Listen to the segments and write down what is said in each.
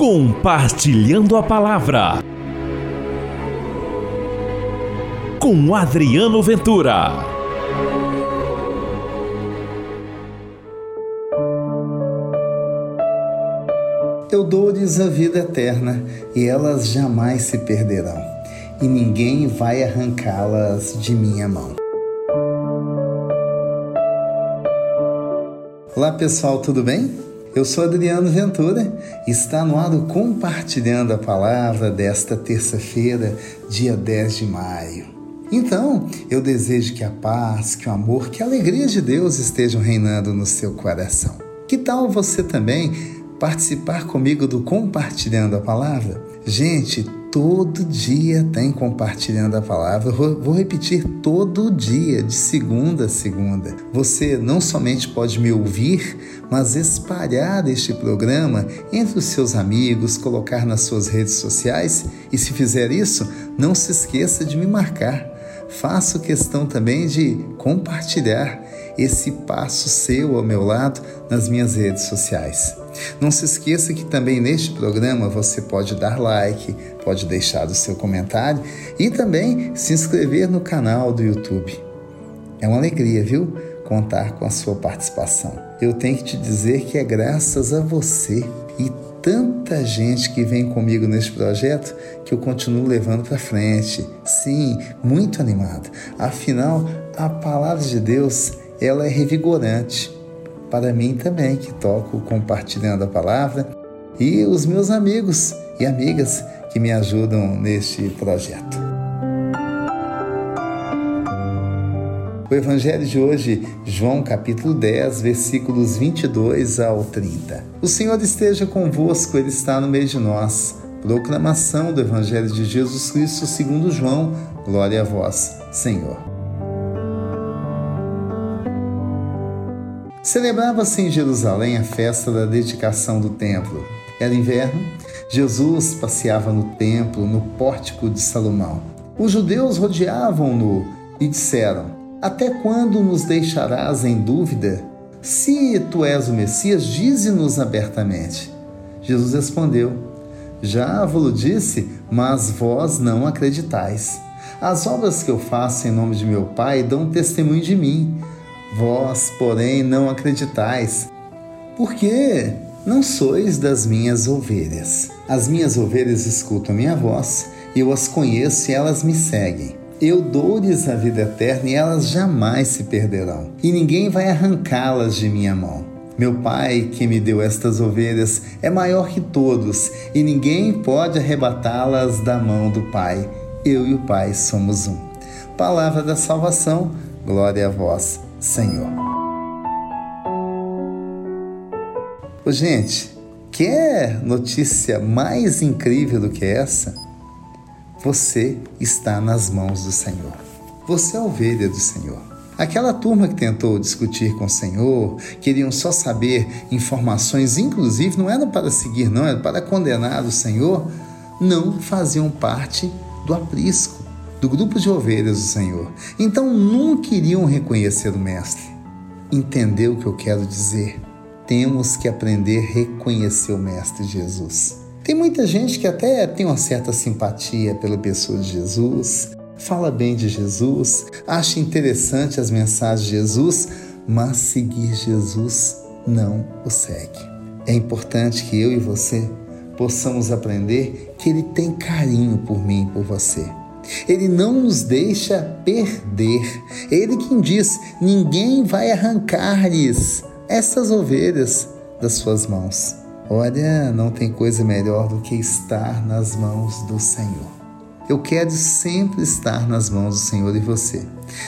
Compartilhando a Palavra com Adriano Ventura. Eu dou-lhes a vida eterna e elas jamais se perderão, e ninguém vai arrancá-las de minha mão. Olá pessoal, tudo bem? Eu sou Adriano Ventura e está no ar Compartilhando a Palavra desta terça-feira, dia 10 de maio. Então, eu desejo que a paz, que o amor, que a alegria de Deus estejam reinando no seu coração. Que tal você também participar comigo do Compartilhando a Palavra? Gente, todo dia tem compartilhando a palavra. Vou repetir todo dia, de segunda a segunda. Você não somente pode me ouvir, mas espalhar este programa entre os seus amigos, colocar nas suas redes sociais e, se fizer isso, não se esqueça de me marcar. Faço questão também de compartilhar esse passo seu ao meu lado nas minhas redes sociais. Não se esqueça que também neste programa você pode dar like, pode deixar o seu comentário e também se inscrever no canal do YouTube. É uma alegria, viu? Contar com a sua participação. Eu tenho que te dizer que é graças a você e tanta gente que vem comigo neste projeto que eu continuo levando para frente. Sim, muito animado. Afinal, a palavra de Deus, ela é revigorante para mim também, que toco compartilhando a palavra, e os meus amigos e amigas que me ajudam neste projeto. O Evangelho de hoje, João capítulo 10, versículos 22 ao 30. O Senhor esteja convosco, Ele está no meio de nós. Proclamação do Evangelho de Jesus Cristo segundo João. Glória a vós, Senhor. Celebrava-se em Jerusalém a festa da dedicação do templo. Era inverno. Jesus passeava no templo, no pórtico de Salomão. Os judeus rodeavam-no e disseram: Até quando nos deixarás em dúvida? Se tu és o Messias, dize-nos abertamente. Jesus respondeu: Já vos disse, mas vós não acreditais. As obras que eu faço em nome de meu Pai dão testemunho de mim Vós, porém, não acreditais, porque não sois das minhas ovelhas. As minhas ovelhas escutam a minha voz, eu as conheço e elas me seguem. Eu dou-lhes a vida eterna e elas jamais se perderão, e ninguém vai arrancá-las de minha mão. Meu Pai, que me deu estas ovelhas, é maior que todos, e ninguém pode arrebatá-las da mão do Pai. Eu e o Pai somos um. Palavra da salvação, glória a vós, Senhor. Ô, gente, quer notícia mais incrível do que essa? Você está nas mãos do Senhor. Você é ovelha do Senhor. Aquela turma que tentou discutir com o Senhor, queriam só saber informações, inclusive não eram para seguir, não, era para condenar o Senhor, não faziam parte do aprisco do grupo de ovelhas do Senhor. Então nunca iriam reconhecer o Mestre. Entendeu o que eu quero dizer? Temos que aprender a reconhecer o Mestre Jesus. Tem muita gente que até tem uma certa simpatia pela pessoa de Jesus, fala bem de Jesus, acha interessante as mensagens de Jesus, mas seguir Jesus não o segue. É importante que eu e você possamos aprender que Ele tem carinho por mim e por você. Ele não nos deixa perder. Ele quem diz: ninguém vai arrancar-lhes essas ovelhas das suas mãos. Olha, não tem coisa melhor do que estar nas mãos do Senhor. Eu quero sempre estar nas mãos do Senhor e você.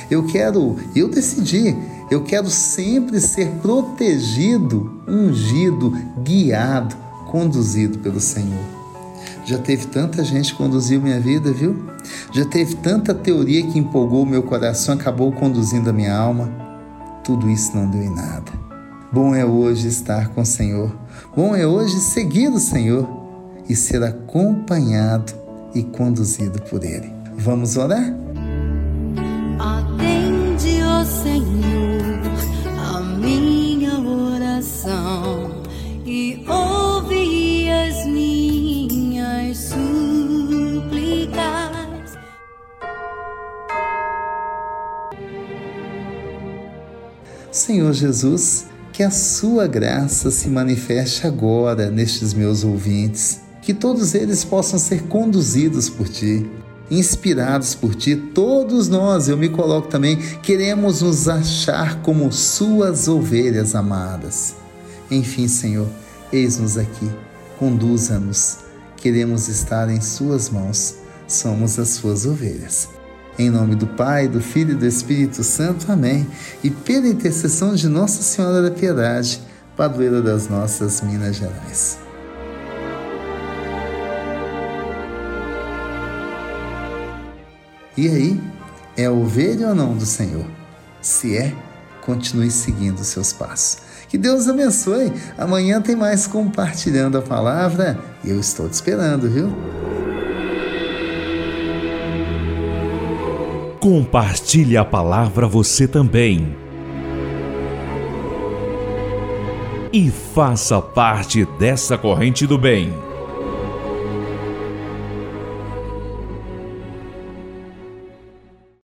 Eu quero, eu decidi, eu quero sempre ser protegido, ungido, guiado, conduzido pelo Senhor. Já teve tanta gente que conduziu minha vida, viu? Já teve tanta teoria que empolgou meu coração, acabou conduzindo a minha alma. Tudo isso não deu em nada. Bom é hoje estar com o Senhor. Bom é hoje seguir o Senhor e ser acompanhado e conduzido por Ele. Vamos orar? Atende, ó Senhor, a minha oração e ouve as minhas súplicas. Senhor Jesus, que a sua graça se manifeste agora nestes meus ouvintes, que todos eles possam ser conduzidos por ti, inspirados por ti. Todos nós, eu me coloco também, queremos nos achar como suas ovelhas amadas. Enfim, Senhor, eis-nos aqui, conduza-nos. Queremos estar em Suas mãos, somos as Suas ovelhas. Em nome do Pai, do Filho e do Espírito Santo. Amém. E pela intercessão de Nossa Senhora da Piedade, padroeira das nossas Minas Gerais. E aí, é ovelha ou não do Senhor? Se é, continue seguindo seus passos. Que Deus abençoe. Amanhã tem mais compartilhando a palavra eu estou te esperando, viu? Compartilhe a palavra você também. E faça parte dessa corrente do bem.